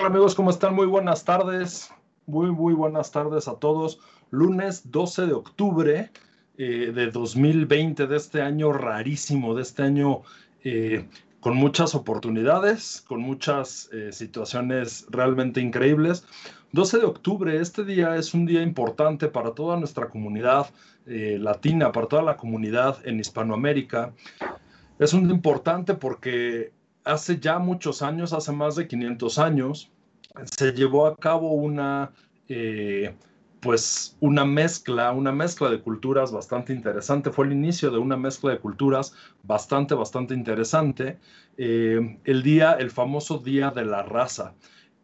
Hola amigos? ¿Cómo están? Muy buenas tardes. Muy, muy buenas tardes a todos. Lunes 12 de octubre eh, de 2020, de este año rarísimo, de este año eh, con muchas oportunidades, con muchas eh, situaciones realmente increíbles. 12 de octubre, este día es un día importante para toda nuestra comunidad latina, para toda la comunidad en Hispanoamérica. Es un día importante porque hace ya muchos años, hace más de 500 años, se llevó a cabo una, eh, pues una mezcla, una mezcla de culturas bastante interesante. Fue el inicio de una mezcla de culturas bastante, bastante interesante. Eh, el día, el famoso Día de la Raza.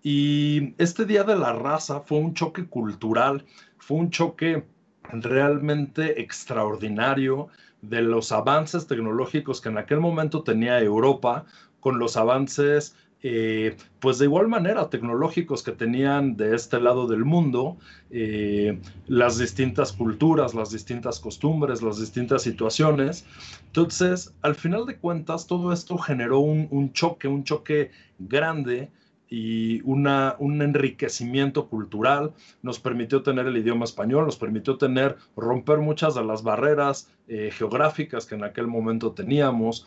Y este Día de la Raza fue un choque cultural, fue un choque realmente extraordinario de los avances tecnológicos que en aquel momento tenía Europa con los avances, eh, pues de igual manera, tecnológicos que tenían de este lado del mundo, eh, las distintas culturas, las distintas costumbres, las distintas situaciones. Entonces, al final de cuentas, todo esto generó un, choque, un choque grande y una, un enriquecimiento cultural, nos permitió tener el idioma español, nos permitió tener, romper muchas de las barreras eh, geográficas que en aquel momento teníamos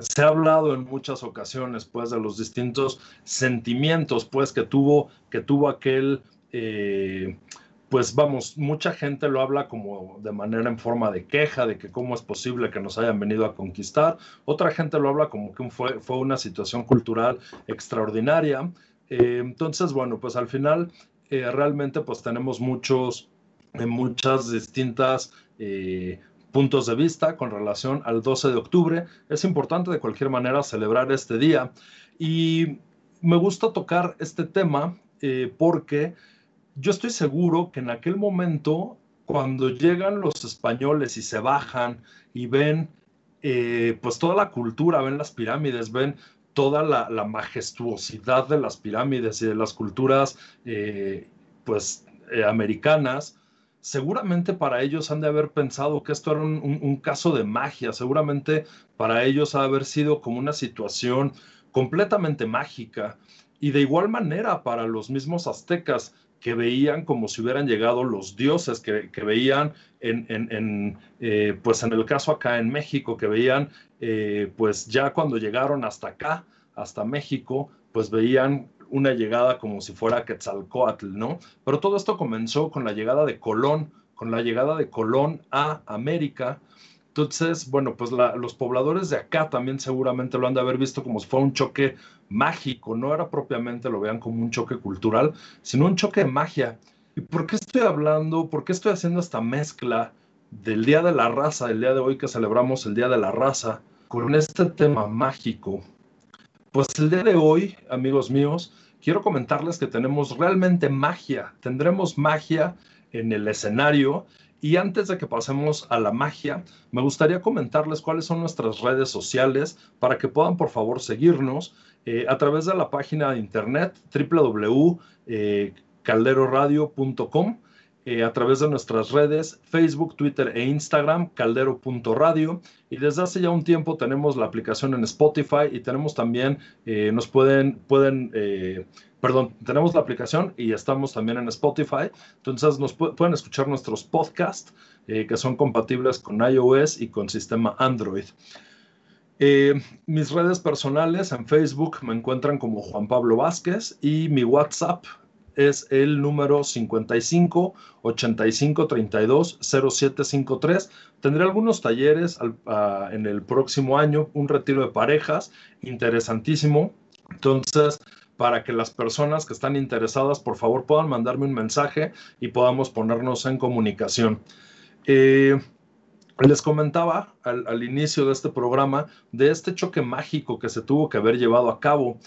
se ha hablado en muchas ocasiones, pues, de los distintos sentimientos, pues, que tuvo, que tuvo aquel, eh, pues, vamos, mucha gente lo habla como de manera en forma de queja, de que cómo es posible que nos hayan venido a conquistar. Otra gente lo habla como que fue, fue una situación cultural extraordinaria. Eh, entonces, bueno, pues al final, eh, realmente, pues, tenemos muchos, muchas distintas puntos de vista con relación al 12 de octubre. Es importante de cualquier manera celebrar este día y me gusta tocar este tema eh, porque yo estoy seguro que en aquel momento, cuando llegan los españoles y se bajan y ven eh, pues toda la cultura, ven las pirámides, ven toda la, majestuosidad de las pirámides y de las culturas eh, pues americanas, seguramente para ellos han de haber pensado que esto era un, caso de magia, seguramente para ellos ha de haber sido como una situación completamente mágica. Y de igual manera para los mismos aztecas que veían como si hubieran llegado los dioses, que, veían en, eh, pues en el caso acá en México, que veían eh, pues ya cuando llegaron hasta acá, hasta México, pues veían una llegada como si fuera Quetzalcoatl, ¿no? Pero todo esto comenzó con la llegada de Colón, con la llegada de Colón a América. Entonces, bueno, pues los pobladores de acá también seguramente lo han de haber visto como si fuera un choque mágico, no era propiamente lo vean como un choque cultural, sino un choque de magia. ¿Y por qué estoy hablando, por qué estoy haciendo esta mezcla del Día de la Raza, el día de hoy que celebramos el Día de la Raza, con este tema mágico? Pues el día de hoy, amigos míos, quiero comentarles que tenemos realmente magia. Tendremos magia en el escenario. Y antes de que pasemos a la magia, me gustaría comentarles cuáles son nuestras redes sociales para que puedan por favor seguirnos eh, a través de la página de internet www.calderoradio.com eh, a través de nuestras redes Facebook, Twitter e Instagram, caldero.radio. Y desde hace ya un tiempo tenemos la aplicación en Spotify y tenemos también, eh, nos pueden, pueden, eh, perdón, tenemos la aplicación y estamos también en Spotify. Entonces nos pueden escuchar nuestros podcasts que son compatibles con iOS y con sistema Android. mis redes personales en Facebook me encuentran como Juan Pablo Vázquez y mi WhatsApp es el número 55 85 32 0753. Tendré algunos talleres en el próximo año, un retiro de parejas interesantísimo. Entonces, para que las personas que están interesadas, por favor, puedan mandarme un mensaje y podamos ponernos en comunicación. Eh, les comentaba al, al, inicio de este programa de este choque mágico que se tuvo que haber llevado a cabo.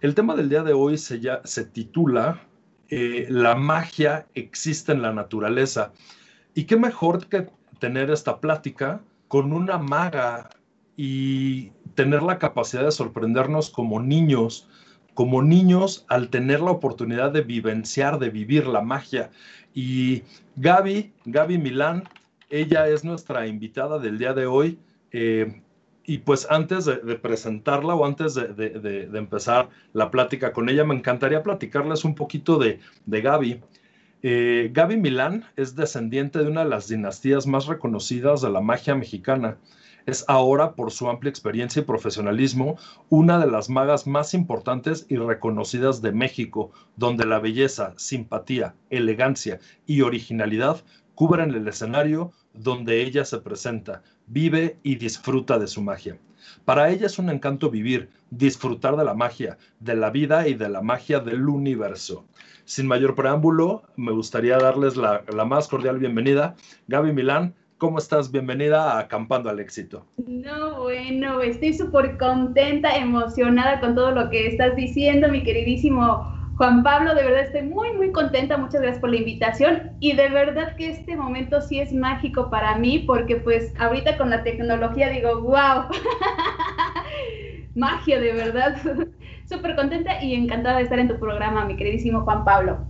El tema del día de hoy se, ya, se titula eh, la magia existe en la naturaleza. Y qué mejor que tener esta plática con una maga y tener la capacidad de sorprendernos como niños, como niños al tener la oportunidad de vivenciar, de vivir la magia. Y Gaby, Gaby Milán, ella es nuestra invitada del día de hoy. Eh, y pues antes de, presentarla o antes de, empezar la plática con ella, me encantaría platicarles un poquito de, Gaby. Eh, Gaby Milán es descendiente de una de las dinastías más reconocidas de la magia mexicana. Es ahora, por su amplia experiencia y profesionalismo, una de las magas más importantes y reconocidas de México, donde la belleza, simpatía, elegancia y originalidad cubren el escenario donde ella se presenta, vive y disfruta de su magia. Para ella es un encanto vivir, disfrutar de la magia, de la vida y de la magia del universo. Sin mayor preámbulo, me gustaría darles la, más cordial bienvenida. Gaby Milán, ¿cómo estás? Bienvenida a Acampando al Éxito. No, bueno, estoy súper contenta, emocionada con todo lo que estás diciendo, mi queridísimo Juan Pablo, de verdad estoy muy, muy contenta. Muchas gracias por la invitación. Y de verdad que este momento sí es mágico para mí, porque pues ahorita con la tecnología digo, wow, magia de verdad. Súper contenta y encantada de estar en tu programa, mi queridísimo Juan Pablo.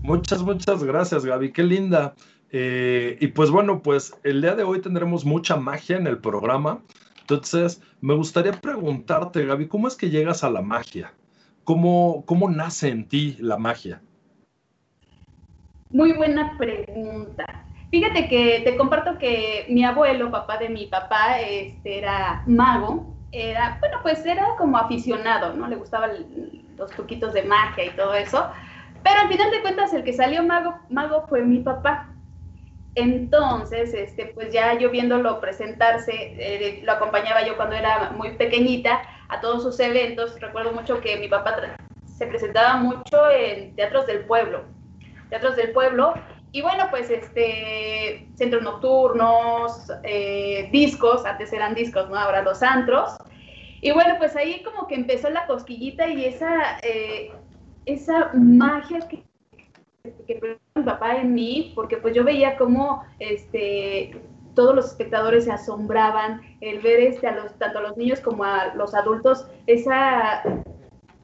Muchas, muchas gracias, Gaby. Qué linda. Eh, y pues bueno, pues el día de hoy tendremos mucha magia en el programa. Entonces, me gustaría preguntarte, Gaby, ¿cómo es que llegas a la magia? ¿Cómo, ¿Cómo nace en ti la magia? Muy buena pregunta. Fíjate que te comparto que mi abuelo, papá de mi papá, este, era mago. Era, bueno, pues era como aficionado, ¿no? Le gustaban los truquitos de magia y todo eso. Pero al final de cuentas, el que salió mago, mago fue mi papá. Entonces, este, pues ya yo viéndolo presentarse, eh, lo acompañaba yo cuando era muy pequeñita, a todos sus eventos. Recuerdo mucho que mi papá se presentaba mucho en teatros del pueblo, teatros del pueblo. Y bueno, pues este, centros nocturnos, eh, discos, antes eran discos, ¿no? Ahora los antros. Y bueno, pues ahí como que empezó la cosquillita y esa, eh, esa magia que, que mi papá en mí, porque pues yo veía como este, todos los espectadores se asombraban el ver este, a los, tanto a los niños como a los adultos esa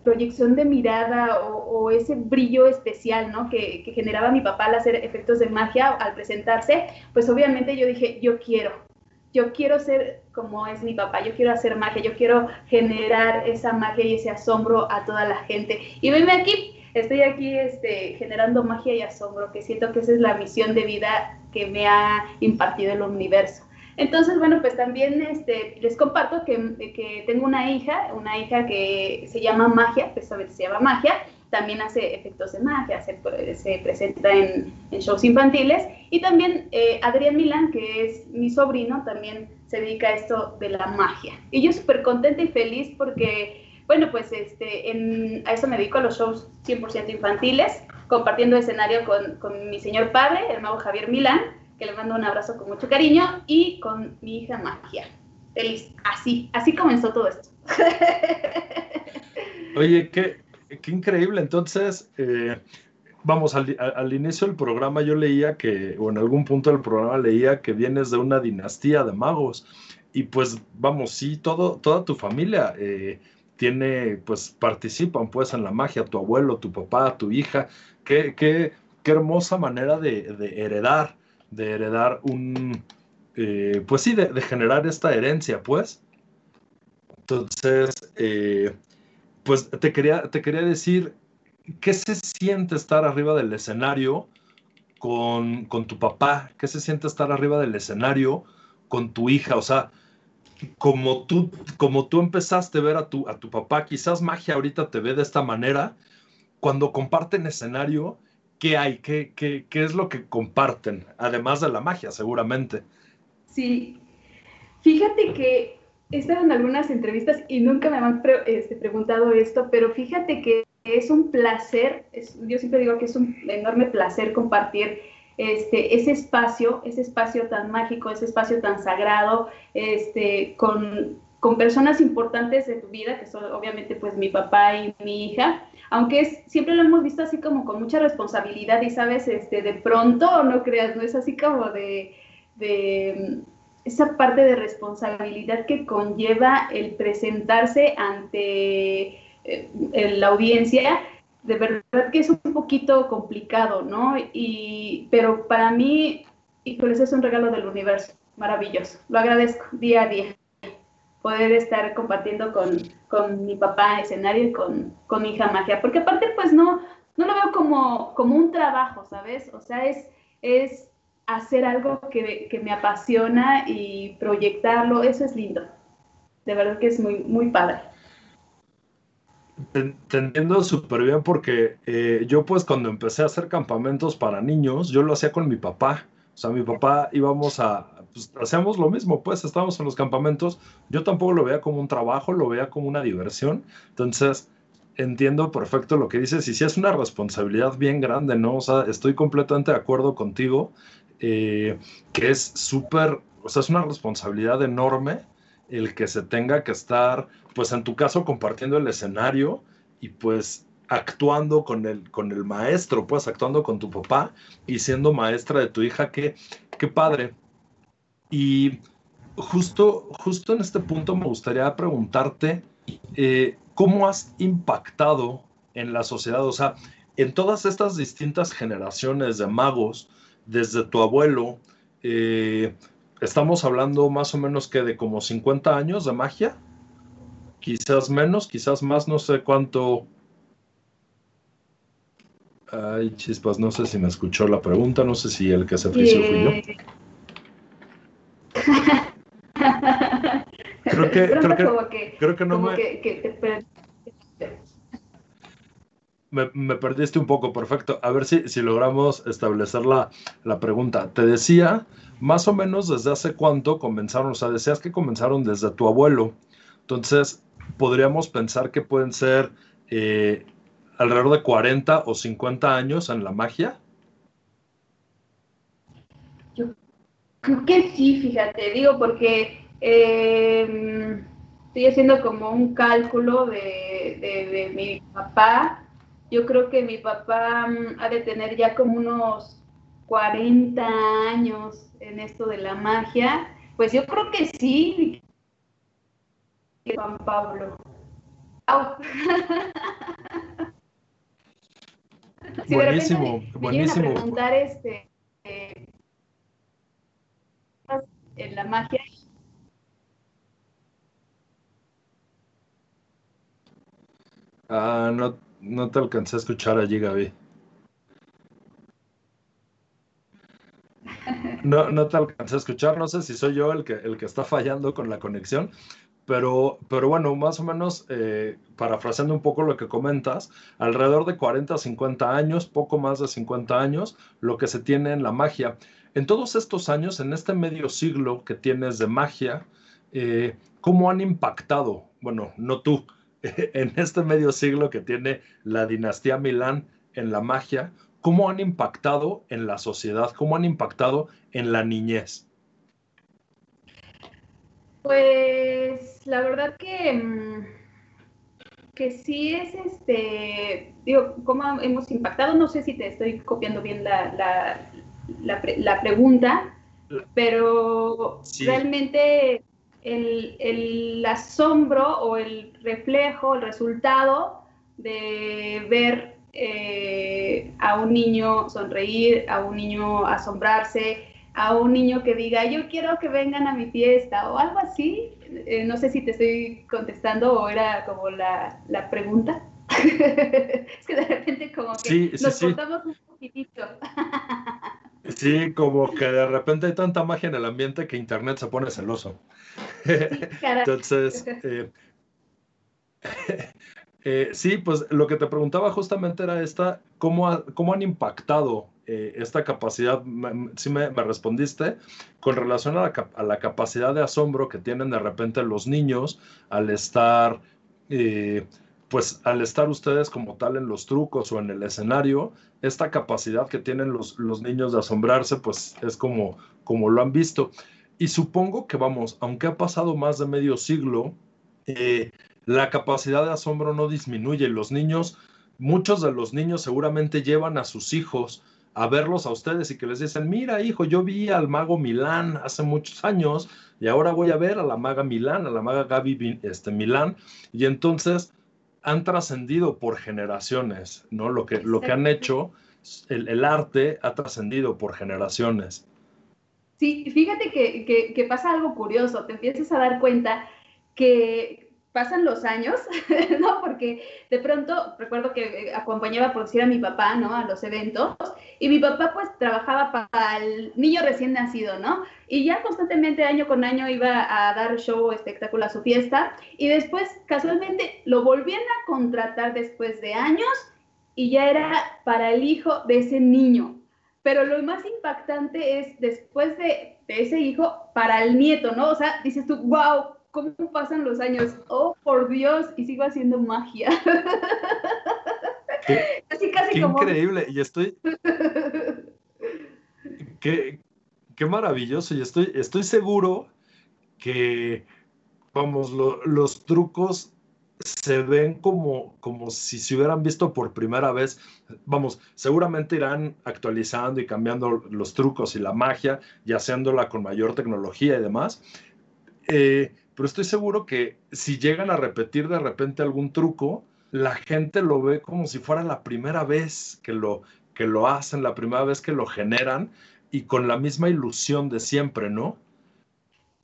proyección de mirada o, ese brillo especial ¿no? que, generaba mi papá al hacer efectos de magia al presentarse, pues obviamente yo dije, yo quiero, yo quiero ser como es mi papá, yo quiero hacer magia, yo quiero generar esa magia y ese asombro a toda la gente. Y venme aquí, estoy aquí este, generando magia y asombro, que siento que esa es la misión de vida que me ha impartido el universo. Entonces, bueno, pues también este, les comparto que, que, tengo una hija, una hija que se llama Magia, precisamente se llama Magia, también hace efectos de magia, se, se presenta en, en, shows infantiles, y también eh, Adrián Milán, que es mi sobrino, también se dedica a esto de la magia. Y yo súper contenta y feliz porque bueno, pues este, a eso me dedico a los shows 100% infantiles, compartiendo escenario con, mi señor padre, el mago Javier Milán, que le mando un abrazo con mucho cariño, y con mi hija Magia. Feliz. Así, así comenzó todo esto. Oye, qué, qué increíble. Entonces, eh, vamos, al, al, inicio del programa yo leía que, o en algún punto del programa leía que vienes de una dinastía de magos. Y pues, vamos, sí, todo, toda tu familia. Eh, tiene, pues participan pues en la magia, tu abuelo, tu papá, tu hija, qué, qué, qué hermosa manera de, heredar, de heredar un, eh, pues sí, de, generar esta herencia, pues. Entonces, eh, pues te quería, te quería decir, ¿qué se siente estar arriba del escenario con, con tu papá? ¿Qué se siente estar arriba del escenario con tu hija? O sea, como tú, como tú empezaste a ver a tu, a tu papá, quizás magia ahorita te ve de esta manera, cuando comparten escenario, ¿qué hay? ¿Qué, qué, qué es lo que comparten? Además de la magia, seguramente. Sí, fíjate que he estado en algunas entrevistas y nunca me han este, preguntado esto, pero fíjate que es un placer, yo siempre digo que es un enorme placer compartir este, ese espacio, ese espacio tan mágico, ese espacio tan sagrado, este, con, personas importantes de tu vida, que son obviamente pues mi papá y mi hija, aunque siempre lo hemos visto así como con mucha responsabilidad y sabes, este, de pronto, no creas, no es así como de, de esa parte de responsabilidad que conlleva el presentarse ante eh, la audiencia de verdad que es un poquito complicado, ¿no? Y, pero para mí, híjole, ese es un regalo del universo. maravilloso. Lo agradezco día a día. Poder estar compartiendo con, con mi papá escenario y con, con mi hija magia. Porque aparte, pues no, no lo veo como, como un trabajo, ¿sabes? O sea, es, es hacer algo que, que, me apasiona y proyectarlo, eso es lindo. De verdad que es muy, muy padre. Te, entiendo súper bien porque eh, yo pues cuando empecé a hacer campamentos para niños, yo lo hacía con mi papá. O sea, mi papá íbamos a, pues hacíamos lo mismo, pues estábamos en los campamentos. Yo tampoco lo veía como un trabajo, lo veía como una diversión. Entonces, entiendo perfecto lo que dices y sí es una responsabilidad bien grande, ¿no? O sea, estoy completamente de acuerdo contigo, eh, que es súper, o sea, es una responsabilidad enorme el que se tenga que estar, pues en tu caso, compartiendo el escenario y pues actuando con el, con el maestro, pues actuando con tu papá y siendo maestra de tu hija, qué, qué padre. Y justo, justo en este punto me gustaría preguntarte, eh, ¿cómo has impactado en la sociedad? O sea, en todas estas distintas generaciones de magos, desde tu abuelo, eh, estamos hablando más o menos que de como 50 años de magia, quizás menos, quizás más, no sé cuánto. Ay, chispas, no sé si me escuchó la pregunta, no sé si el que se frició fui yo. creo que, creo que, creo que no me... me... perdiste un poco, perfecto. A ver si, si logramos establecer la, la, pregunta. Te decía, más o menos desde hace cuánto comenzaron, o sea, decías que comenzaron desde tu abuelo. Entonces, podríamos pensar que pueden ser eh, alrededor de 40 o 50 años en la magia. Yo creo que sí, fíjate, digo, porque Em, estoy haciendo como un cálculo de, mi papá. Yo creo que mi papá mm, ha de tener ya como unos 40 años en esto de la magia. Pues yo creo que sí, Juan Pablo. buenísimo, buenísimo. preguntar este, eh, en la magia Ah, no, no te alcancé a escuchar allí, Gaby. No, no te alcancé a escuchar, no sé si soy yo el que, el que está fallando con la conexión, pero, pero bueno, más o menos, eh, parafraseando un poco lo que comentas, alrededor de 40, 50 años, poco más de 50 años, lo que se tiene en la magia. En todos estos años, en este medio siglo que tienes de magia, eh, ¿cómo han impactado? Bueno, no tú, en este medio siglo que tiene la dinastía Milán en la magia, ¿cómo han impactado en la sociedad? ¿Cómo han impactado en la niñez? Pues la verdad que, mm, que sí es este, digo, ¿cómo hemos impactado? No sé si te estoy copiando bien la, la, pregunta, pero realmente el, asombro o el reflejo, el resultado de ver eh, a un niño sonreír, a un niño asombrarse, a un niño que diga, yo quiero que vengan a mi fiesta o algo así. Eh, no sé si te estoy contestando o era como la, pregunta. es que de repente como que nos sí. un poquitito. Sí, como que de repente hay tanta magia en el ambiente que Internet se pone celoso. Entonces, eh, eh, sí, pues lo que te preguntaba justamente era esta, ¿cómo, cómo han impactado eh, esta capacidad? Sí me, respondiste, con relación a la, a la, capacidad de asombro que tienen de repente los niños al estar pues al estar ustedes como tal en los trucos o en el escenario, esta capacidad que tienen los, los niños de asombrarse, pues es como, como lo han visto. Y supongo que, vamos, aunque ha pasado más de medio siglo, eh, la capacidad de asombro no disminuye. Los niños, muchos de los niños seguramente llevan a sus hijos a verlos a ustedes y que les dicen, mira hijo, yo vi al mago Milán hace muchos años y ahora voy a ver a la maga Milán, a la maga Gaby este, Milán. Y entonces han trascendido por generaciones, ¿no? Lo que, lo que han hecho, el, arte ha trascendido por generaciones. Sí, fíjate que, que, pasa algo curioso, te empiezas a dar cuenta que pasan los años, ¿no? Porque de pronto recuerdo que eh, acompañaba por decir a mi papá, ¿no? A los eventos y mi papá pues trabajaba para el niño recién nacido, ¿no? Y ya constantemente año con año iba a dar show, espectáculo a su fiesta y después casualmente lo volvían a contratar después de años y ya era para el hijo de ese niño. Pero lo más impactante es después de, de ese hijo para el nieto, ¿no? O sea, dices tú, wow, cómo pasan los años. Oh, por Dios, y sigo haciendo magia. Qué, casi, casi qué increíble. Y estoy. qué, qué maravilloso. Y estoy, estoy seguro que, vamos, los trucos se ven como, como si se hubieran visto por primera vez. Vamos, seguramente irán actualizando y cambiando los trucos y la magia y haciéndola con mayor tecnología y demás. Eh, pero estoy seguro que si llegan a repetir de repente algún truco, la gente lo ve como si fuera la primera vez que lo, que lo hacen, la primera vez que lo generan y con la misma ilusión de siempre, ¿no?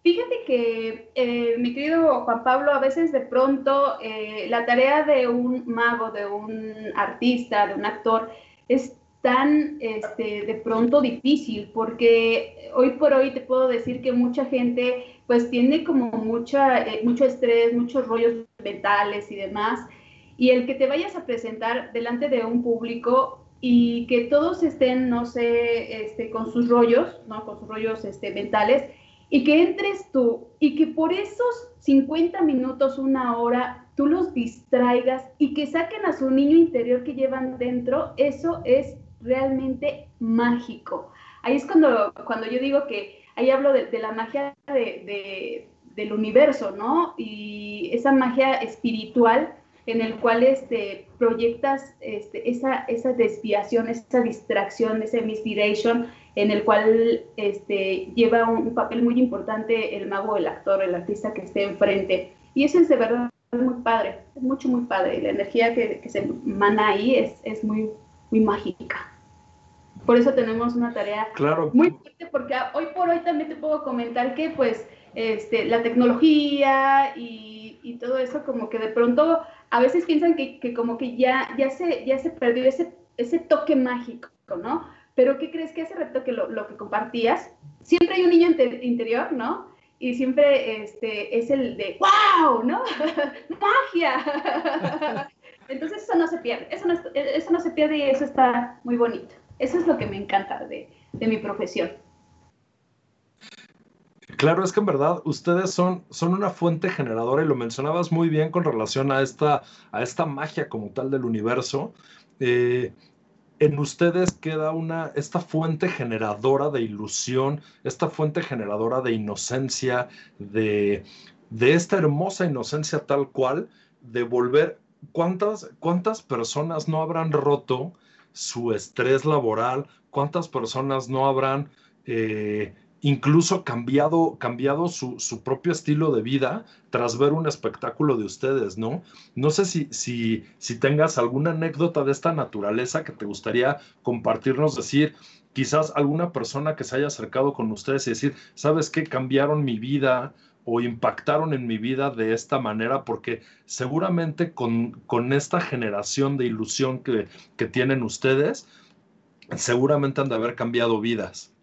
Fíjate que, eh, mi querido Juan Pablo, a veces de pronto eh, la tarea de un mago, de un artista, de un actor, es tan este, de pronto difícil, porque hoy por hoy te puedo decir que mucha gente pues tiene como mucha, eh, mucho estrés, muchos rollos mentales y demás, y el que te vayas a presentar delante de un público y que todos estén, no sé, este, con sus rollos, ¿no? Con sus rollos este, mentales, y que entres tú y que por esos 50 minutos, una hora, tú los distraigas y que saquen a su niño interior que llevan dentro, eso es realmente mágico. Ahí es cuando, cuando yo digo que ahí hablo de, la magia de, del universo, ¿no? Y esa magia espiritual en el cual este, proyectas este, esa, esa desviación, esa distracción, ese misdirection, en el cual este, lleva un, papel muy importante el mago, el actor, el artista que esté enfrente. Y eso es de verdad muy padre, es mucho, muy padre. Y la energía que, que se emana ahí es, es muy, muy mágica. Por eso tenemos una tarea muy fuerte, porque hoy por hoy también te puedo comentar que pues este, la tecnología y, y todo eso como que de pronto a veces piensan que, que, como que ya, ya, se, ya se perdió ese, ese toque mágico, ¿no? Pero ¿qué crees que hace rato que lo, lo que compartías? Siempre hay un niño interior, ¿no? Y siempre este, es el de ¡Wow! ¿no? ¡Magia! Entonces eso no se pierde, eso no, eso no se pierde y eso está muy bonito. Eso es lo que me encanta de, mi profesión. Claro, es que en verdad ustedes son, son una fuente generadora y lo mencionabas muy bien con relación a esta, a esta magia como tal del universo. Eh, en ustedes queda una, esta fuente generadora de ilusión, esta fuente generadora de inocencia, de, de esta hermosa inocencia tal cual, de volver, ¿cuántas, cuántas personas no habrán roto su estrés laboral, cuántas personas no habrán eh, incluso cambiado, cambiado su, propio estilo de vida tras ver un espectáculo de ustedes, ¿no? No sé si, si, si tengas alguna anécdota de esta naturaleza que te gustaría compartirnos, decir, quizás alguna persona que se haya acercado con ustedes y decir, ¿sabes qué? Cambiaron mi vida o impactaron en mi vida de esta manera, porque seguramente con, con esta generación de ilusión que, que, tienen ustedes, seguramente han de haber cambiado vidas.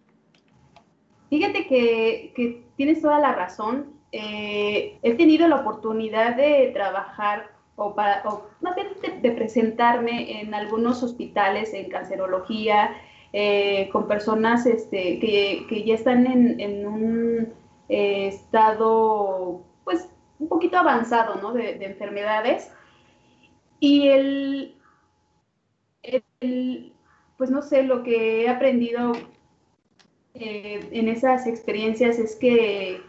Fíjate que, tienes toda la razón. Eh, he tenido la oportunidad de trabajar o, para, o más bien de, presentarme en algunos hospitales en cancerología, eh, con personas este, que, que, ya están en, en un estado, pues, un poquito avanzado, ¿no? De, enfermedades. Y el, pues, no sé, lo que he aprendido eh, en esas experiencias es que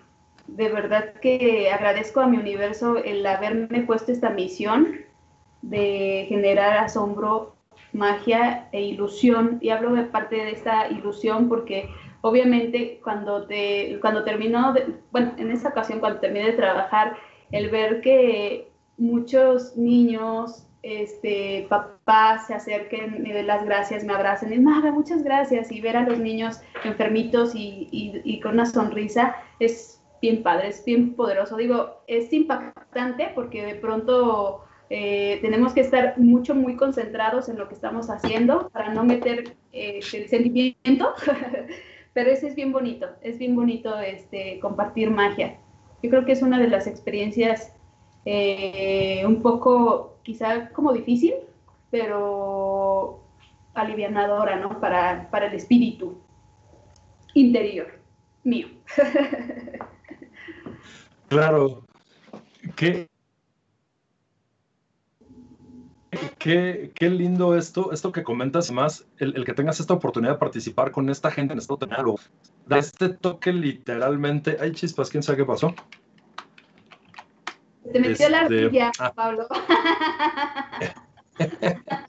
de verdad que agradezco a mi universo el haberme puesto esta misión de generar asombro, magia e ilusión. Y hablo de parte de esta ilusión porque obviamente cuando, te, cuando terminó, bueno, en esa ocasión cuando terminé de trabajar, el ver que muchos niños este, papá se acerquen, me den las gracias, me abracen, y Maga, muchas gracias, y ver a los niños enfermitos y, con una sonrisa es bien padre, es bien poderoso. Digo, es impactante porque de pronto eh, tenemos que estar mucho, muy concentrados en lo que estamos haciendo para no meter eh, el sentimiento, pero ese es bien bonito, es bien bonito este, compartir magia. Yo creo que es una de las experiencias eh, un poco quizá como difícil, pero alivianadora, ¿no? Para, para el espíritu interior mío. claro. ¿Qué, Qué, qué, lindo esto, esto que comentas, más el, el, que tengas esta oportunidad de participar con esta gente en esto tener algo. Da este toque literalmente. Ay, chispas, ¿quién sabe qué pasó? Se metió la este, ardilla, ah. Pablo.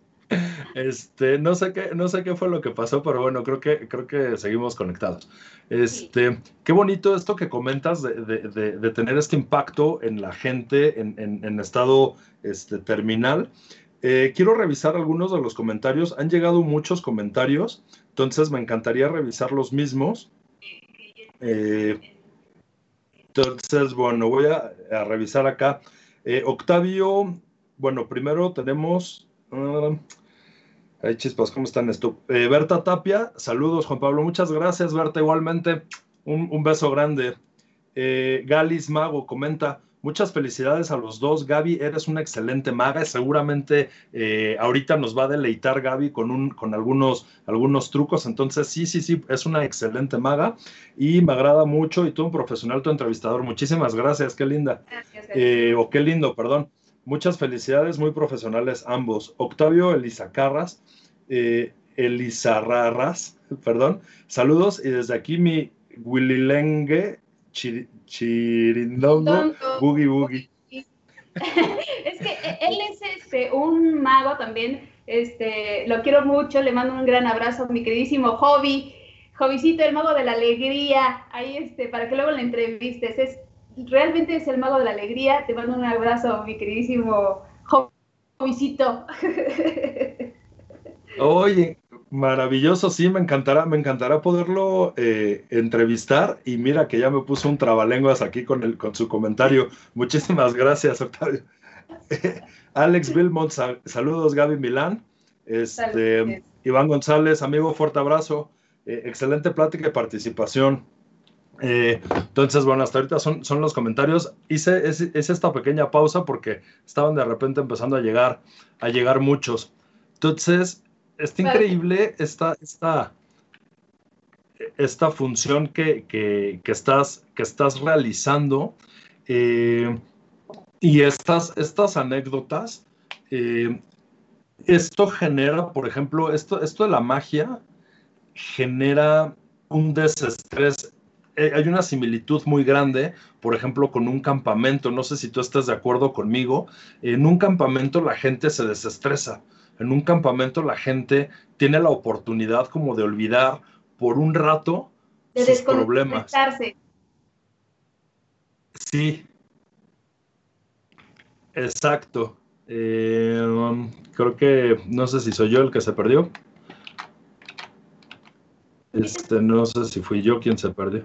Este, no sé qué, no sé qué fue lo que pasó, pero bueno, creo que, creo que seguimos conectados. Este, qué bonito esto que comentas de, de, de, tener este impacto en la gente en, en, estado este, terminal. Eh, quiero revisar algunos de los comentarios. Han llegado muchos comentarios, entonces me encantaría revisar los mismos. Eh, entonces, bueno, voy a, revisar acá. Eh, Octavio, bueno, primero tenemos... Uh, ay, chispas, ¿cómo están esto? Berta Tapia, saludos, Juan Pablo. Muchas gracias, Berta, igualmente. Un, beso grande. Galis Mago comenta, Muchas felicidades a los dos. Gaby, eres una excelente maga. Seguramente eh, ahorita nos va a deleitar Gaby con, un, con algunos, algunos trucos. Entonces, sí, sí, sí, es una excelente maga y me agrada mucho. Y tú, un profesional, tu entrevistador. Muchísimas gracias. Qué linda. Eh, o qué lindo, perdón. Muchas felicidades, muy profesionales ambos. Octavio Elizacarras, eh, Elizarrarras, perdón. Saludos y desde aquí mi Willilengue Chirindongo, Boogie Boogie. es que él es este, un mago también, este, lo quiero mucho, le mando un gran abrazo a mi queridísimo Hobby, Hobbycito, el mago de la alegría, ahí este, para que luego le entrevistes, es, realmente es el mago de la alegría, te mando un abrazo, mi queridísimo Hobbycito. Oye, Maravilloso, sí, me encantará, me encantará poderlo eh, entrevistar y mira que ya me puso un trabalenguas aquí con, el, con su comentario. Muchísimas gracias, Octavio. Alex Vilmont, saludos Gaby Milán. Este, Iván González, amigo, fuerte abrazo. Eh, excelente plática y participación. Eh, entonces, bueno, hasta ahorita son, son los comentarios. Hice es, esta pequeña pausa porque estaban de repente empezando a llegar, a llegar muchos. Entonces, está increíble esta, esta, esta función que, estás, que estás realizando eh, y estas, estas anécdotas. Eh, esto genera, por ejemplo, esto, esto de la magia genera un desestrés. Eh, hay una similitud muy grande, por ejemplo, con un campamento. No sé si tú estás de acuerdo conmigo. En un campamento la gente se desestresa en un campamento la gente tiene la oportunidad como de olvidar por un rato de sus problemas. Sí, exacto. Eh, creo que no sé si soy yo el que se perdió. Este, no sé si fui yo quien se perdió.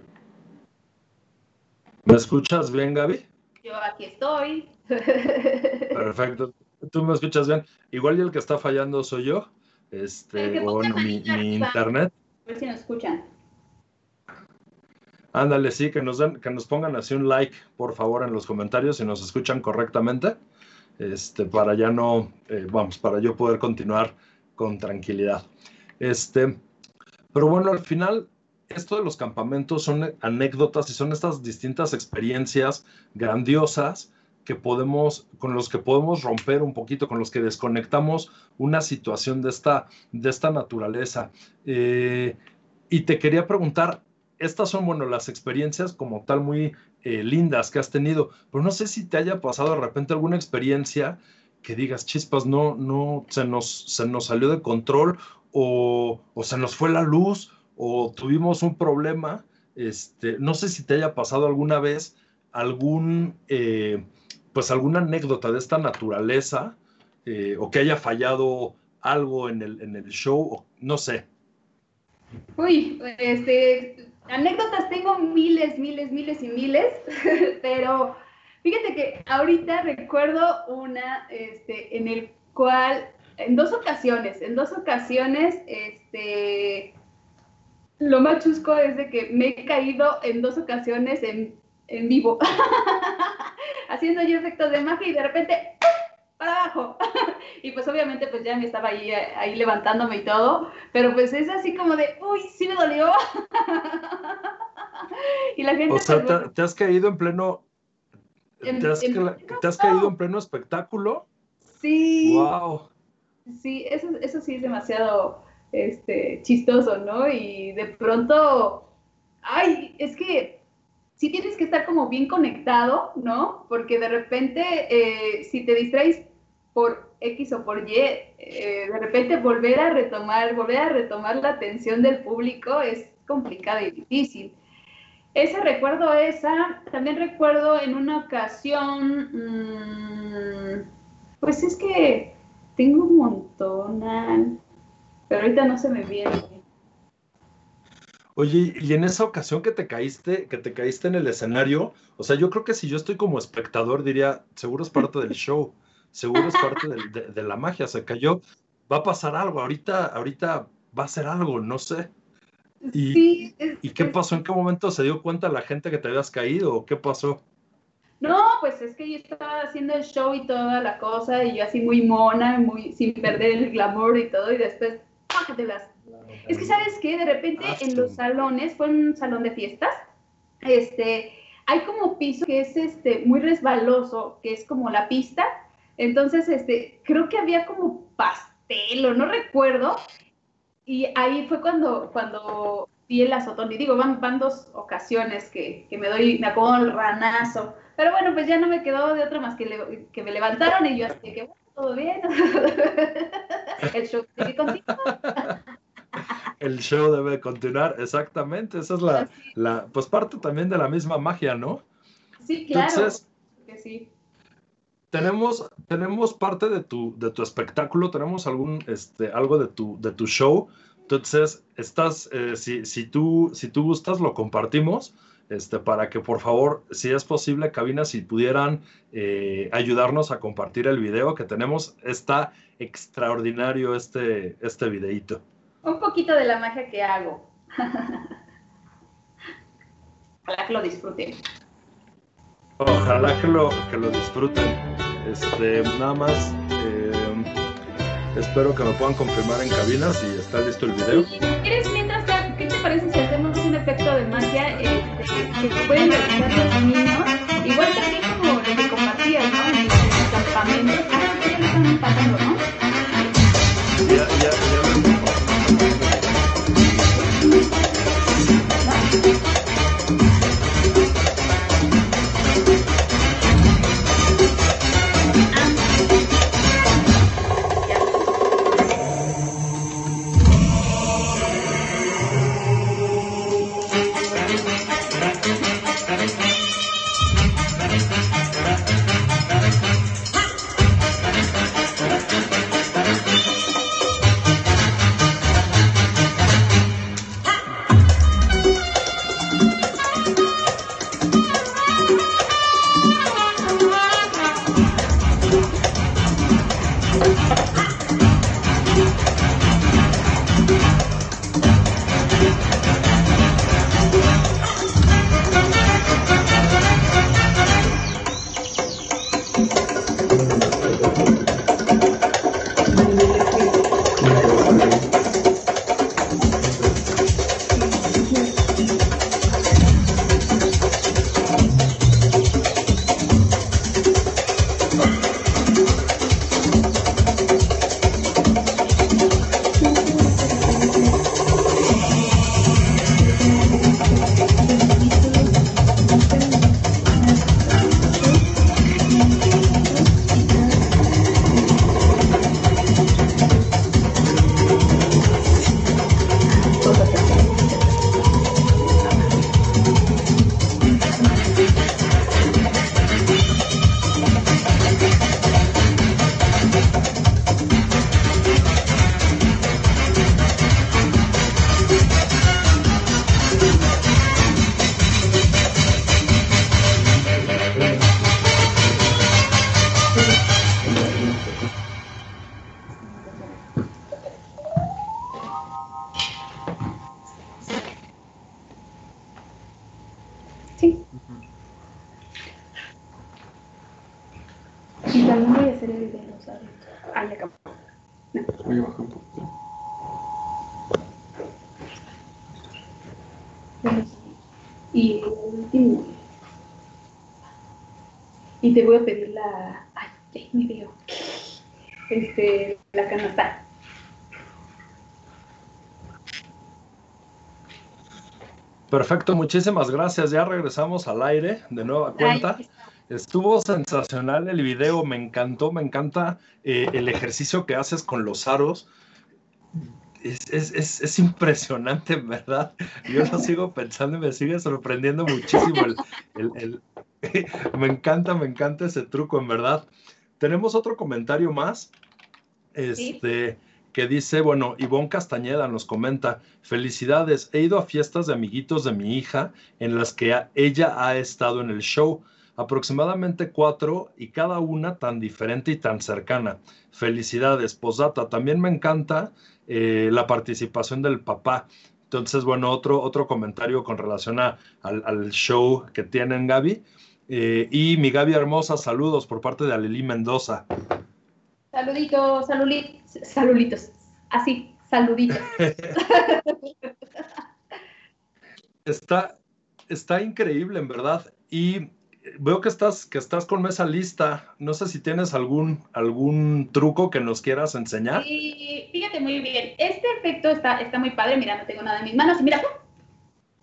¿Me escuchas bien, Gaby? Yo aquí estoy. Perfecto tú me escuchas bien. Igual y el que está fallando soy yo, este, o mi, internet. A ver si nos escuchan. Ándale, sí, que nos, den, que nos pongan así un like, por favor, en los comentarios si nos escuchan correctamente, este, para ya no, eh, vamos, para yo poder continuar con tranquilidad. Este, pero bueno, al final, esto de los campamentos son anécdotas y son estas distintas experiencias grandiosas que podemos, con los que podemos romper un poquito, con los que desconectamos una situación de esta, de esta naturaleza. Eh, y te quería preguntar, estas son, bueno, las experiencias como tal muy eh, lindas que has tenido, pero no sé si te haya pasado de repente alguna experiencia que digas, chispas, no, no, se nos, se nos salió de control o, se nos fue la luz o tuvimos un problema. Este, no sé si te haya pasado alguna vez algún... Eh, pues alguna anécdota de esta naturaleza eh, o que haya fallado algo en el, en el show, no sé. Uy, este, anécdotas tengo miles, miles, miles y miles, pero fíjate que ahorita recuerdo una este, en el cual, en dos ocasiones, en dos ocasiones, este, lo más chusco es de que me he caído en dos ocasiones en, en vivo, haciendo yo efectos de magia y de repente para abajo. y pues obviamente pues ya me estaba ahí, ahí levantándome y todo, pero pues es así como de, uy, sí me dolió. y la gente... O sea, pues, te, has caído en pleno... ¿Te has, ¿te has caído en pleno espectáculo? Sí. Wow. Sí, eso, eso sí es demasiado este, chistoso, ¿no? Y de pronto, ay, es que sí tienes que estar como bien conectado, ¿no? Porque de repente, eh, si te distraes por X o por Y, eh, de repente volver a retomar, volver a retomar la atención del público es complicado y difícil. Ese recuerdo esa, también recuerdo en una ocasión, mm, pues es que tengo un montón, pero ahorita no se me viene. Oye, y en esa ocasión que te caíste, que te caíste en el escenario, o sea, yo creo que si yo estoy como espectador diría, seguro es parte del show seguro es parte de, la magia, se cayó, va a pasar algo, ahorita, ahorita va a ser algo, no sé. Y, ¿Y qué pasó? ¿En qué momento se dio cuenta la gente que te habías caído o qué pasó? No, pues es que yo estaba haciendo el show y toda la cosa, y yo así muy mona, muy sin perder el glamour y todo, y después, las Es que, ¿sabes qué? De repente ah, en los salones, fue un salón de fiestas, este, hay como piso que es este, muy resbaloso, que es como la pista, entonces, este, creo que había como pastel o no recuerdo. Y ahí fue cuando, cuando vi el azotón. Y digo, van, van dos ocasiones que, me doy, me acomodo el ranazo. Pero bueno, pues ya no me quedó de otra más que, que me levantaron y yo así que, bueno, todo bien. el show debe continuar. El show debe continuar, exactamente. Esa es la, la, pues parte también de la misma magia, ¿no? Sí, claro. Entonces, que sí tenemos, tenemos parte de tu, de tu espectáculo, tenemos algún, este, algo de tu, de tu show. Entonces, estás, eh, si, si, tú, si tú gustas, lo compartimos. Este, para que por favor, si es posible, cabina, si pudieran eh, ayudarnos a compartir el video que tenemos, está extraordinario este, este videito. Un poquito de la magia que hago. Ojalá que lo disfruten. Ojalá que lo, que lo disfruten. Este, nada más, eh, espero que me puedan confirmar en cabina si está listo el video. ¿Quieres mientras, qué te parece si hacemos un efecto de magia este, que pueden realizar los niños? Igual también como lo que compartías, ¿no? En el campamento. Ah, ya lo están pasando, ¿no? Ah, ya acabó. Voy a bajar un poquito. Y el último. Y te voy a pedir la. Ay, ya me veo. Este, la canasta. Perfecto, muchísimas gracias. Ya regresamos al aire de nueva cuenta. Ay, Estuvo sensacional el video, me encantó, me encanta eh, el ejercicio que haces con los aros. Es, es- es- es impresionante, en verdad. Yo lo sigo pensando y me sigue sorprendiendo muchísimo. el- el- el- me encanta, me encanta ese truco, en verdad. Tenemos otro comentario más. Este, que dice, bueno, Ivonne Castañeda nos comenta, felicidades, he ido a fiestas de amiguitos de mi hija en las que ella ha estado en el show, aproximadamente cuatro y cada una tan diferente y tan cercana. Felicidades, posdata, también me encanta eh, la participación del papá. Entonces, bueno, otro, otro comentario con relación a- al, al show que tienen, Gaby. Eh, y mi Gaby hermosa, saludos por parte de Aleli Mendoza. Saluditos, saluditos, saluditos. Así, saluditos. Está, está increíble, en verdad. Y veo que estás, que estás con mesa lista. No sé si tienes algún, algún truco que nos quieras enseñar. Y fíjate muy bien, este efecto está, está muy padre. Mira, no tengo nada en mis manos. Mira, ¡pum!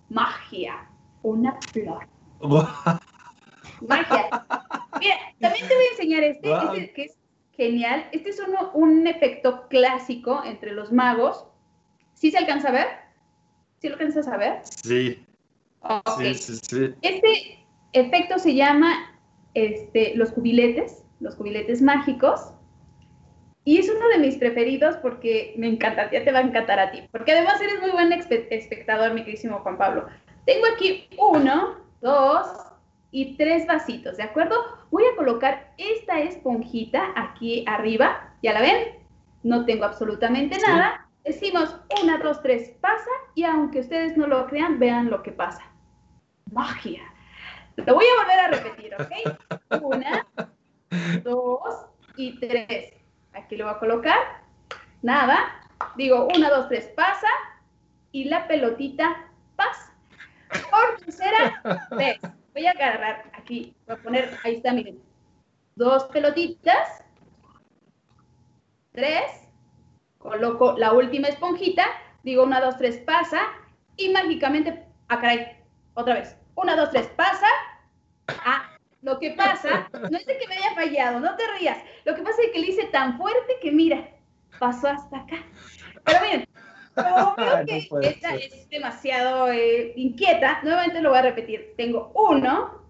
magia, una flor. Magia. Mira, también te voy a enseñar este, Wow. este que es genial. Este es uno, un efecto clásico entre los magos. ¿Sí se alcanza a ver? ¿Sí lo alcanzas a ver? Sí, sí, sí, sí. Este efecto se llama este, los jubiletes, los jubiletes mágicos. Y es uno de mis preferidos porque me encanta, ya te va a encantar a ti. Porque además eres muy buen espectador, mi queridísimo Juan Pablo. Tengo aquí uno, dos y tres vasitos, ¿de acuerdo? Voy a colocar esta esponjita aquí arriba, ¿ya la ven? No tengo absolutamente Sí. nada. Decimos una, dos, tres, pasa y aunque ustedes no lo crean, vean lo que pasa. Magia. Lo voy a volver a repetir, ¿ok? Una, dos y tres. Aquí lo voy a colocar. Nada. Digo, una, dos, tres, pasa. Y la pelotita pasa. Por tercera vez. Voy a agarrar aquí. Voy a poner, ahí está, miren. Dos pelotitas. Tres. Coloco la última esponjita. Digo, una, dos, tres, pasa. Y mágicamente, ah, caray, otra vez. Una, dos, tres, pasa. Ah, lo que pasa no es de que me haya fallado, no te rías. Lo que pasa es que le hice tan fuerte que mira, pasó hasta acá. Pero miren, como veo No que puede esta ser. es demasiado eh, inquieta, nuevamente lo voy a repetir. Tengo uno,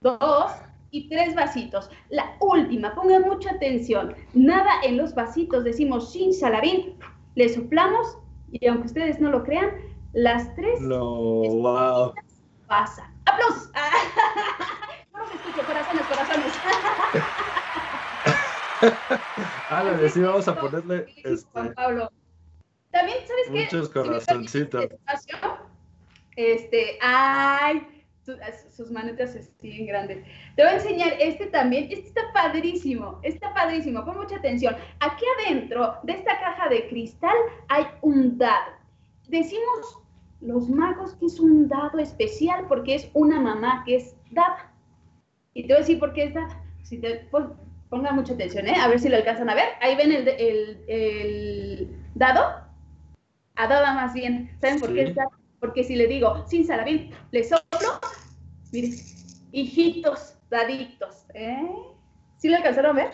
dos y tres vasitos. La última, pongan mucha atención. Nada en los vasitos, decimos sin salabín, le soplamos y aunque ustedes no lo crean, las tres No, wow. Pasa. ¡Aplausos! No los escucho, corazones, corazones. Ándale, sí, vamos a ponerle Juan este, Pablo. También, ¿sabes qué? muchos corazoncitos. espacio, Este, ay, su- sus manetas siguen grandes. Te voy a enseñar este también. Este está padrísimo, está padrísimo. Pon mucha atención. Aquí adentro de esta caja de cristal hay un dado. Decimos los magos que es un dado especial porque es una mamá que es dada. Y te voy a decir por qué es dada. Si te pon- pongan mucha atención, ¿eh? A ver si lo alcanzan a ver. Ahí ven el, el- el dado. A dada más bien. ¿Saben por qué es dada? Porque si le digo, sin salabín, le soplo, miren, hijitos, daditos, ¿eh? ¿Sí lo alcanzaron a ver?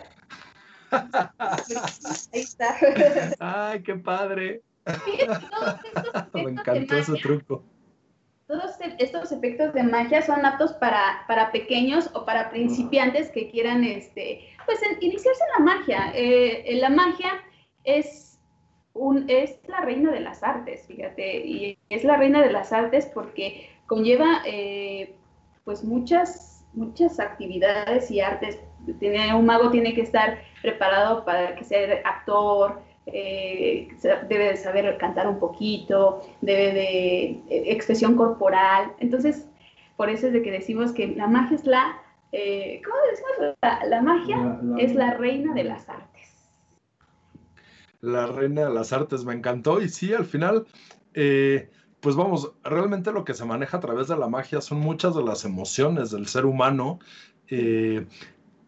Ahí está. Ay, qué padre. Estos Me de encantó ese magia, truco. todos e- estos efectos de magia son aptos para, para pequeños o para principiantes que quieran este, pues, iniciarse en la magia. Eh, la magia es, un, es la reina de las artes, fíjate, y es la reina de las artes porque conlleva eh, pues muchas, muchas actividades y artes. Tiene, un mago tiene que estar preparado para que sea actor, eh, debe de saber cantar un poquito, debe de eh, expresión corporal. Entonces, por eso es de que decimos que la magia es la, eh, ¿cómo decimos? La, magia es la reina de las artes. La reina de las artes, me encantó. Y sí, al final, pues vamos, realmente lo que se maneja a través de la magia son muchas de las emociones del ser humano.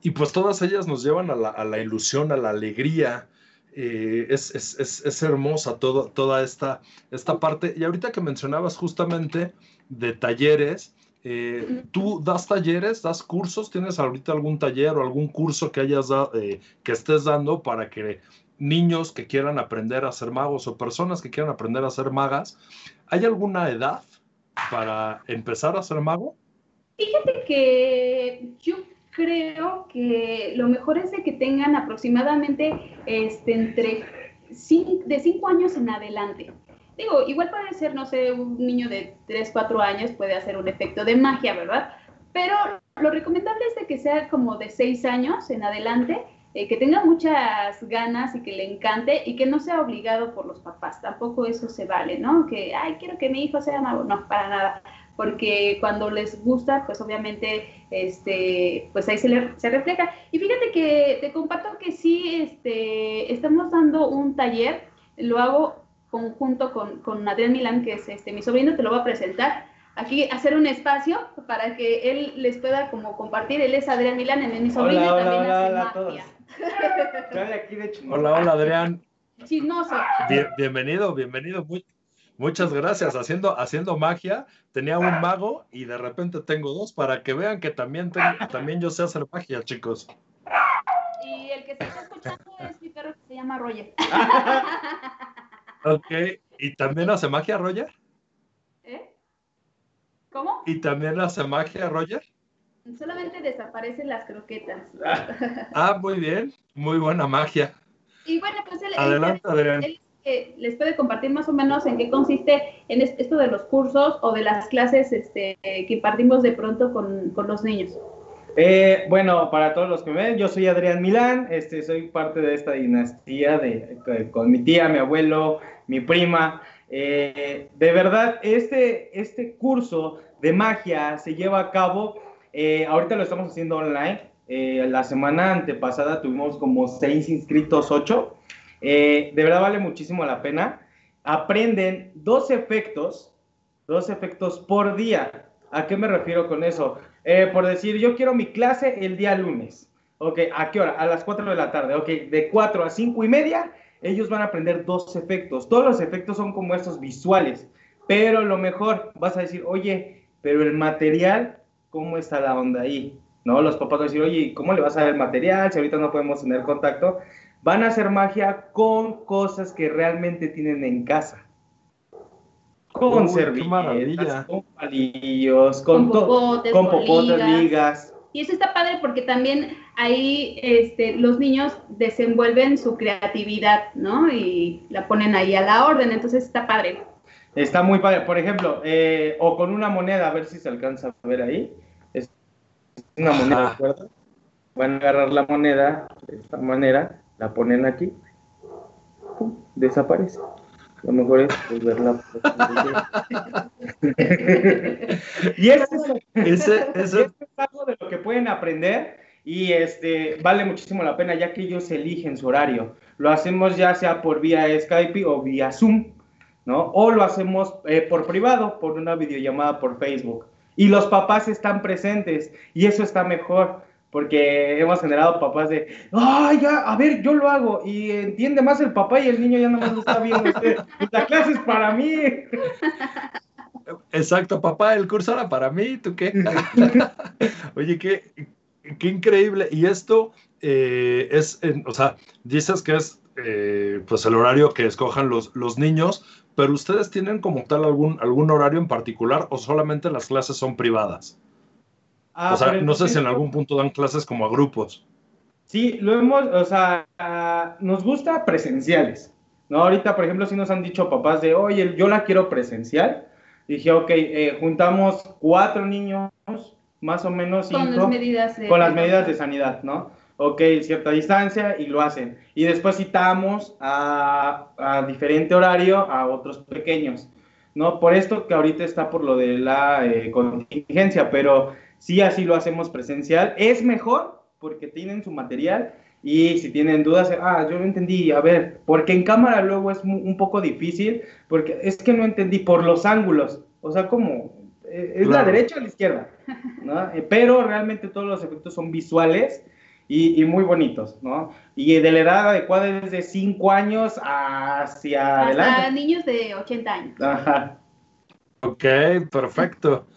Y pues todas ellas nos llevan a la, ilusión, a la alegría. Es, es, hermosa toda esta, esta parte. Y ahorita que mencionabas justamente de talleres, eh, ¿Tú das talleres, das cursos? ¿Tienes ahorita algún taller o algún curso que hayas eh, que estés dando para que niños que quieran aprender a ser magos o personas que quieran aprender a ser magas, ¿hay alguna edad para empezar a ser mago? Fíjate que yo creo que lo mejor es de que tengan aproximadamente este, entre de 5 años en adelante. Digo, igual puede ser, no sé, un niño de 3, 4 años puede hacer un efecto de magia, ¿verdad? Pero lo recomendable es de que sea como de 6 años en adelante, eh, que tenga muchas ganas y que le encante y que no sea obligado por los papás. Tampoco eso se vale, ¿no? Que, ay, quiero que mi hijo sea mago. No, para nada. Porque cuando les gusta, pues obviamente, este, pues ahí se, se refleja. Y fíjate que te comparto que sí, este, estamos dando un taller, lo hago conjunto con, con Adrián Milán, que es este, mi sobrino, te lo voy a presentar. Aquí hacer un espacio para que él les pueda como compartir. Él es Adrián Milán, en mi sobrino hola, también hola, hola, hola Hola, hola Adrián. Chismoso. bienvenido, bienvenido. Muchas gracias. Haciendo, haciendo magia, tenía un mago y de repente tengo dos para que vean que también, también yo sé hacer magia, chicos. Y el que se está escuchando es mi perro que se llama Roger. Ok, ¿y también hace magia Roger? ¿Eh? ¿Cómo? ¿Y también hace magia Roger? Solamente desaparecen las croquetas. ah, muy bien, muy buena magia. Y bueno, pues él, Adelante, Les puede compartir más o menos en qué consiste en esto de los cursos o de las clases este, que impartimos de pronto con, los niños. Eh, bueno, para todos los que me ven, yo soy Adrián Milán, este, soy parte de esta dinastía de, con mi tía, mi abuelo, mi prima. Eh, de verdad, este, este curso de magia se lleva a cabo, eh, ahorita lo estamos haciendo online. la semana antepasada tuvimos como seis inscritos, ocho. De verdad vale muchísimo la pena. Aprenden dos efectos, dos efectos por día. ¿A qué me refiero con eso? Eh, por decir, yo quiero mi clase el día lunes. Ok, ¿a qué hora? A las 4 de la tarde. Ok, de 4 a 5 y media, ellos van a aprender dos efectos. Todos los efectos son como estos visuales. Pero lo mejor, vas a decir, oye, pero el material, ¿cómo está la onda ahí? ¿No? Los papás van a decir, oye, ¿cómo le vas a dar el material si ahorita no podemos tener contacto? Van a hacer magia con cosas que realmente tienen en casa con servilletas, con palillos, con, con popotes, ligas. Y eso está padre porque también ahí este, los niños desenvuelven su creatividad, ¿no? Y la ponen ahí a la orden, entonces está padre. Está muy padre. Por ejemplo, eh, o con una moneda, a ver si se alcanza a ver ahí. Es una moneda, ¿de Van a agarrar la moneda de esta manera, la ponen aquí, desaparece. Lo mejor es pues, verla. y eso es, algo de lo que pueden aprender y este vale muchísimo la pena ya que ellos eligen su horario. Lo hacemos ya sea por vía Skype o vía Zoom, ¿no? O lo hacemos eh, por privado, por una videollamada por Facebook. Y los papás están presentes y eso está mejor porque hemos generado papás de, ay, ya, a ver, yo lo hago, y entiende más el papá y el niño ya no más lo está viendo. Pues, la clase es para mí. Exacto, papá, el curso era para mí, ¿tú qué? Oye, qué, qué increíble. Y esto eh, es, o sea, dices que es eh, pues el horario que escojan los, los niños, pero ustedes tienen como tal algún, algún horario en particular o solamente las clases son privadas? Ah, o sea, no sé si en algún punto dan clases como a grupos. Sí, lo hemos, o sea, nos gusta presenciales. ¿no? Ahorita, por ejemplo, si nos han dicho papás de, oye, yo la quiero presencial. Dije, ok, eh, juntamos cuatro niños, más o menos cinco, con las medidas de, con las medidas de sanidad, ¿no? Ok, cierta distancia y lo hacen. Y después citamos a, a diferente horario a otros pequeños. ¿no? Por esto que ahorita está por lo de la eh, contingencia, pero sí así lo hacemos presencial. Es mejor porque tienen su material y si tienen dudas, ah, yo no entendí, a ver, porque en cámara luego es un poco difícil, porque es que no entendí por los ángulos, o sea, como eh, es la derecha o la izquierda, ¿no? Eh, pero realmente todos los efectos son visuales y, muy bonitos, ¿no? Y de la edad adecuada es de 5 años hacia adelante. Hasta niños de 80 años. Ajá. Ok, perfecto.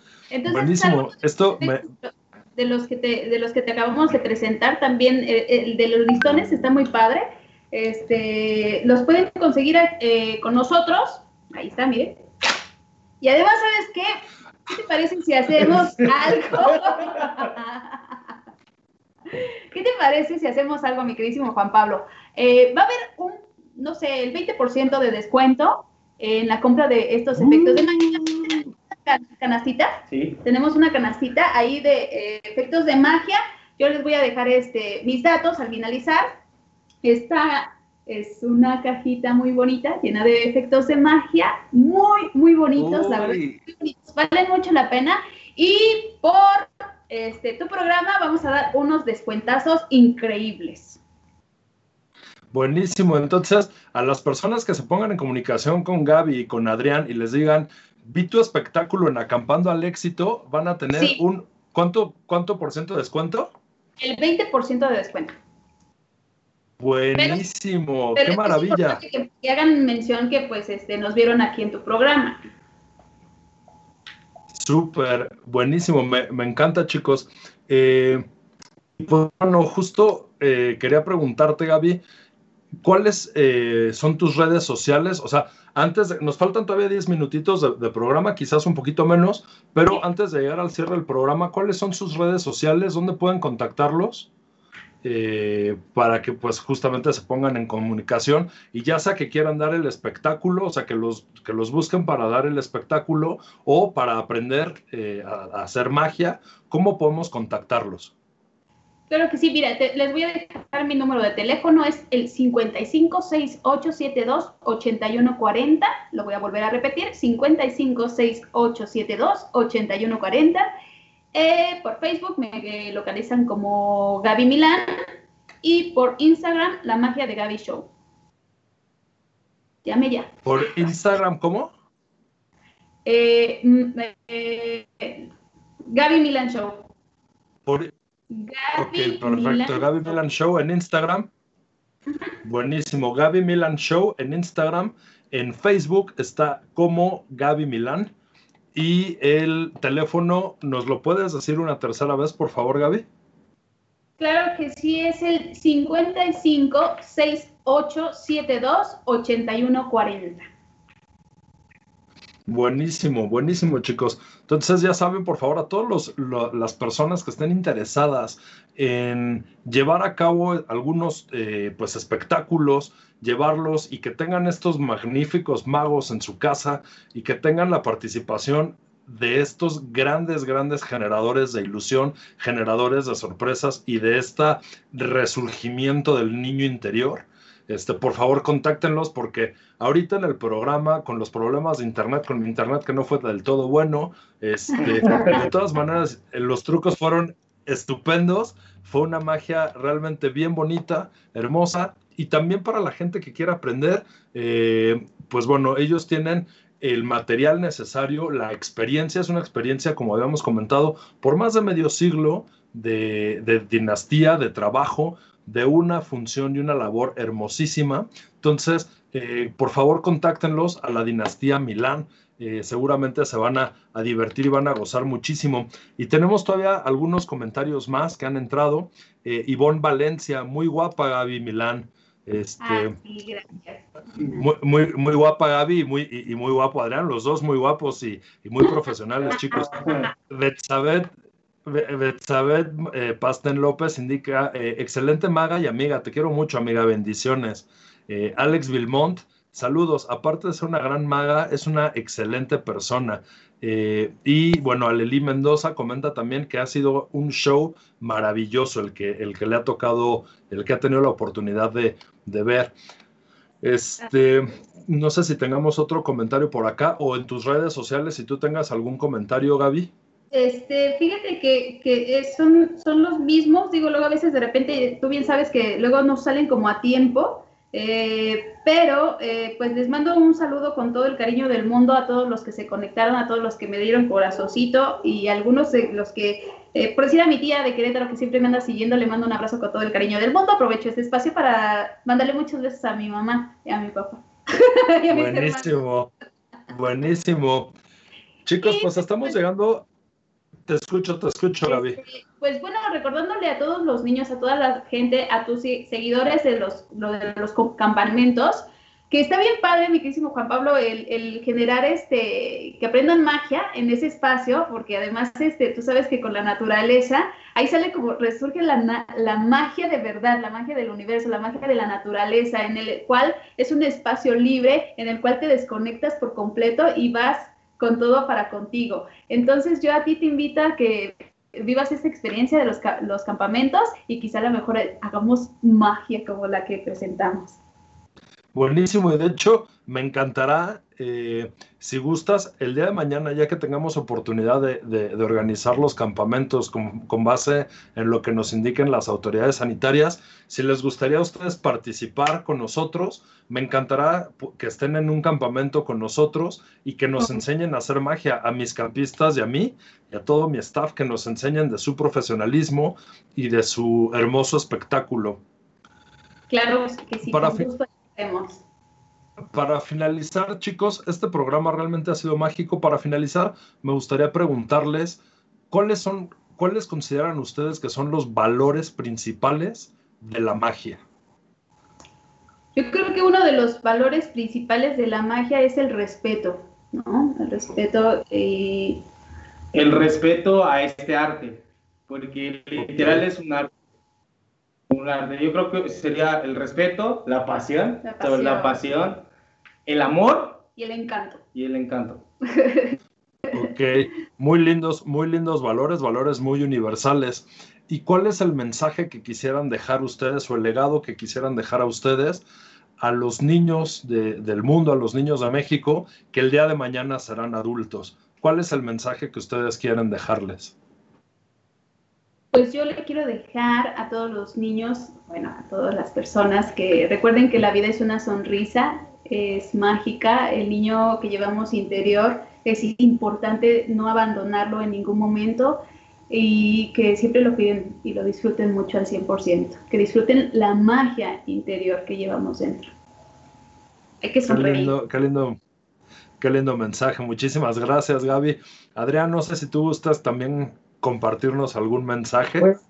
Buenísimo. Esto me, de los que te, de los que te acabamos de presentar, también eh, el, de los listones está muy padre. Este, los pueden conseguir eh, con nosotros. Ahí está, miren. Y además, ¿sabes qué? ¿Qué te parece si hacemos algo? ¿Qué te parece si hacemos algo, mi queridísimo Juan Pablo? Eh, va a haber un, no sé, el 20% de descuento en la compra de estos efectos de magia canastita. Sí. Tenemos una canastita ahí de eh, efectos de magia. Yo les voy a dejar este, mis datos al finalizar. Esta es una cajita muy bonita, llena de efectos de magia, muy, muy bonitos, la verdad, valen mucho la pena. Y por este, tu programa vamos a dar unos descuentazos increíbles. Buenísimo. Entonces, a las personas que se pongan en comunicación con Gaby y con Adrián y les digan, vi tu espectáculo en Acampando al Éxito, van a tener un, ¿cuánto, ¿cuánto por ciento de descuento? El 20% de descuento. Buenísimo, qué maravilla. que, hagan mención que pues este, nos vieron aquí en tu programa. Súper, buenísimo, me, encanta chicos. Eh, bueno, justo eh, quería preguntarte, Gaby, ¿cuáles eh, son tus redes sociales? O sea, antes, de, nos faltan todavía 10 minutitos de, programa, quizás un poquito menos, pero antes de llegar al cierre del programa, ¿cuáles son sus redes sociales? ¿Dónde pueden contactarlos? Eh, para que pues justamente se pongan en comunicación y ya sea que quieran dar el espectáculo, o sea, que los, que los busquen para dar el espectáculo o para aprender eh, a hacer magia, ¿cómo podemos contactarlos? Claro que sí, mira, les voy a dejar mi número de teléfono, es el 556872-8140, lo voy a volver a repetir, 556872-8140. Eh, por Facebook me localizan como Gaby Milán y por Instagram, La Magia de Gaby Show. Llame ya. ¿Por Instagram cómo? Eh, mm, eh, Gaby Milán Show. Por ok, perfecto. Gaby Milan Show en Instagram. Buenísimo. Gaby Milan Show en Instagram. En Facebook está como Gaby Milan. Y el teléfono, ¿nos lo puedes decir una tercera vez, por favor, Gaby? Claro que sí, es el 55 6872 8140. Buenísimo, buenísimo chicos. Entonces ya saben, por favor, a todas las personas que estén interesadas en llevar a cabo algunos eh, pues espectáculos, llevarlos y que tengan estos magníficos magos en su casa y que tengan la participación de estos grandes, grandes generadores de ilusión, generadores de sorpresas y de este resurgimiento del niño interior este, por favor contáctenlos porque ahorita en el programa, con los problemas de internet, con mi internet que no fue del todo bueno, este, de todas maneras, los trucos fueron estupendos, fue una magia realmente bien bonita, hermosa, y también para la gente que quiera aprender, eh, pues bueno, ellos tienen el material necesario, la experiencia es una experiencia, como habíamos comentado, por más de medio siglo de, de dinastía, de trabajo, de una función y una labor hermosísima. Entonces, eh, por favor, contáctenlos a la dinastía Milán. Eh, seguramente se van a, divertir y van a gozar muchísimo. Y tenemos todavía algunos comentarios más que han entrado. Eh, Ivonne Valencia, muy guapa Gaby Milán. Este, ah, Muy, muy, guapa Gaby y muy, y, muy guapo Adrián, los dos muy guapos y, y muy profesionales, chicos. Betsabet Betsabet eh, Pasten López indica, eh, excelente maga y amiga, te quiero mucho amiga, bendiciones. Eh, Alex Vilmont, saludos, aparte de ser una gran maga, es una excelente persona. y bueno, Aleli Mendoza comenta también que ha sido un show maravilloso el que, el que le ha tocado, el que ha tenido la oportunidad de, de ver. Este, no sé si tengamos otro comentario por acá o en tus redes sociales, si tú tengas algún comentario, Gaby. Este, fíjate que, que son, son los mismos, digo, luego a veces de repente, tú bien sabes que luego no salen como a tiempo, eh, pero eh, pues les mando un saludo con todo el cariño del mundo a todos los que se conectaron, a todos los que me dieron corazoncito y algunos de los que, eh, por decir a mi tía de Querétaro que siempre me anda siguiendo, le mando un abrazo con todo el cariño del mundo. Aprovecho este espacio para mandarle muchas besos a mi mamá y a mi papá. buenísimo, buenísimo. Chicos, pues estamos llegando te escucho, te escucho, Gaby. Este, pues bueno, recordándole a todos los niños, a toda la gente, a tus seguidores de los, de los campamentos, que está bien padre, mi querísimo Juan Pablo, el, generar este, que aprendan magia en ese espacio, porque además, este, tú sabes que con la naturaleza, ahí sale como, resurge la, la magia de verdad, la magia del universo, la magia de la naturaleza, en el cual es un espacio libre, en el cual te desconectas por completo y vas con todo para contigo. Entonces yo a ti te invito a que vivas esa experiencia de los, campamentos y quizá a lo mejor hagamos magia como la que presentamos. Buenísimo, de hecho me encantará eh, si gustas, el día de mañana, ya que tengamos oportunidad de, organizar los campamentos con, base en lo que nos indiquen las autoridades sanitarias, si les gustaría a ustedes participar con nosotros, me encantará que estén en un campamento con nosotros y que nos enseñen a hacer magia a mis campistas y a mí y a todo mi staff, que nos enseñen de su profesionalismo y de su hermoso espectáculo. Claro que sí, Para con gusto para finalizar, chicos, este programa realmente ha sido mágico. Para finalizar, me gustaría preguntarles cuáles son, cuáles consideran ustedes que son los valores principales de la magia. Yo creo que uno de los valores principales de la magia es el respeto, ¿no? El respeto. y... El respeto a este arte, porque literal es un arte. Yo creo que sería el respeto, la pasión, la pasión. la pasión el amor y el encanto. Y el encanto. ok, muy lindos, muy lindos valores, valores muy universales. ¿Y cuál es el mensaje que quisieran dejar ustedes o el legado que quisieran dejar a ustedes a los niños del mundo, a los niños de México, que el día de mañana serán adultos? ¿Cuál es el mensaje que ustedes quieren dejarles? Pues yo le quiero dejar a todos los niños, bueno, a todas las personas que recuerden que la vida es una sonrisa es mágica, el niño que llevamos interior es importante no abandonarlo en ningún momento y que siempre lo piden y lo disfruten mucho al 100%, que disfruten la magia interior que llevamos dentro. Hay que sonreír. Qué lindo, qué lindo, qué lindo mensaje. Muchísimas gracias, Gaby. Adrián, no sé si tú gustas también compartirnos algún mensaje. Pues,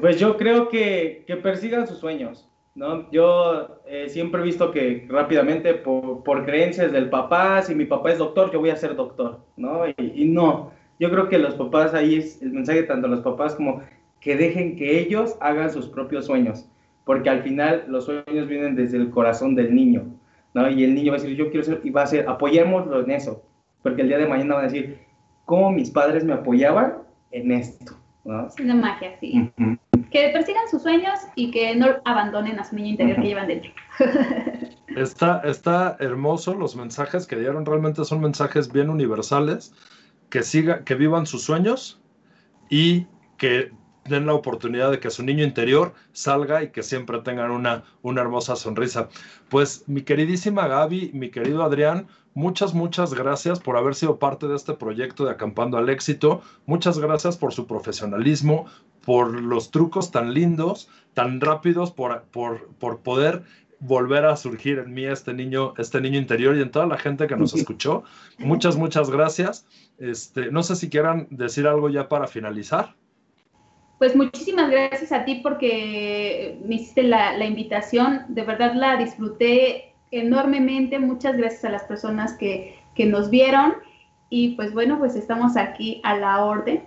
pues yo creo que, que persigan sus sueños ¿no? Yo eh, siempre he visto que rápidamente por, por, creencias del papá, si mi papá es doctor, yo voy a ser doctor, ¿no? Y, no, yo creo que los papás ahí es el mensaje tanto a los papás como que dejen que ellos hagan sus propios sueños, porque al final los sueños vienen desde el corazón del niño, ¿no? Y el niño va a decir, yo quiero ser, y va a ser, apoyémoslo en eso, porque el día de mañana van a decir, ¿cómo mis padres me apoyaban en esto? ¿no? Es una magia, sí que persigan sus sueños y que no abandonen a su niño interior que llevan dentro. Está, está hermoso, los mensajes que dieron realmente son mensajes bien universales, que, siga, que vivan sus sueños y que den la oportunidad de que su niño interior salga y que siempre tengan una, una hermosa sonrisa. Pues mi queridísima Gaby, mi querido Adrián, muchas, muchas gracias por haber sido parte de este proyecto de Acampando al Éxito. Muchas gracias por su profesionalismo, por los trucos tan lindos, tan rápidos, por, por, por poder volver a surgir en mí este niño, este niño interior y en toda la gente que nos escuchó. Muchas, muchas gracias. Este, no sé si quieran decir algo ya para finalizar. Pues muchísimas gracias a ti porque me hiciste la, la invitación. De verdad la disfruté enormemente. Muchas gracias a las personas que, que nos vieron. Y pues bueno, pues estamos aquí a la orden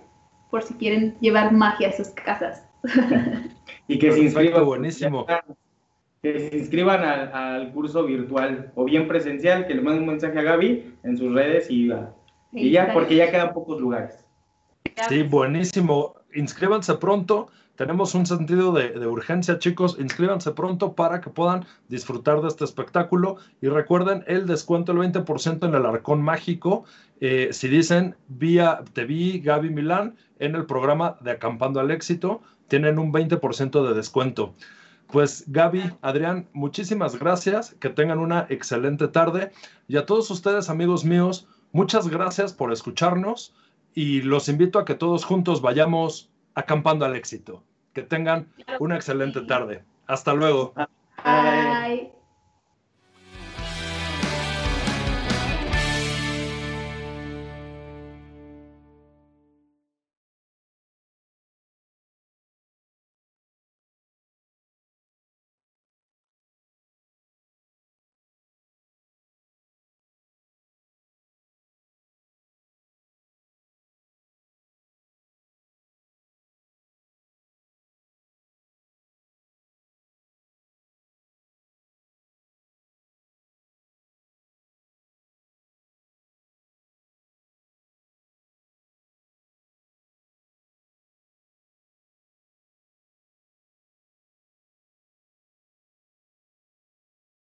por si quieren llevar magia a sus casas. y que se inscriban. buenísimo. Que se inscriban al, curso virtual o bien presencial, que le manden un mensaje a Gaby en sus redes y, y ya, porque ya quedan pocos lugares. Sí, buenísimo. Inscríbanse pronto. Tenemos un sentido de, urgencia, chicos. Inscríbanse pronto para que puedan disfrutar de este espectáculo. Y recuerden el descuento del 20% en el Arcón Mágico. Eh, si dicen, vía, te vi Gaby Milán en el programa de Acampando al Éxito, tienen un 20% de descuento. Pues Gaby, Adrián, muchísimas gracias. Que tengan una excelente tarde. Y a todos ustedes, amigos míos, muchas gracias por escucharnos. Y los invito a que todos juntos vayamos acampando al éxito. Que tengan una excelente tarde. Hasta luego. Bye.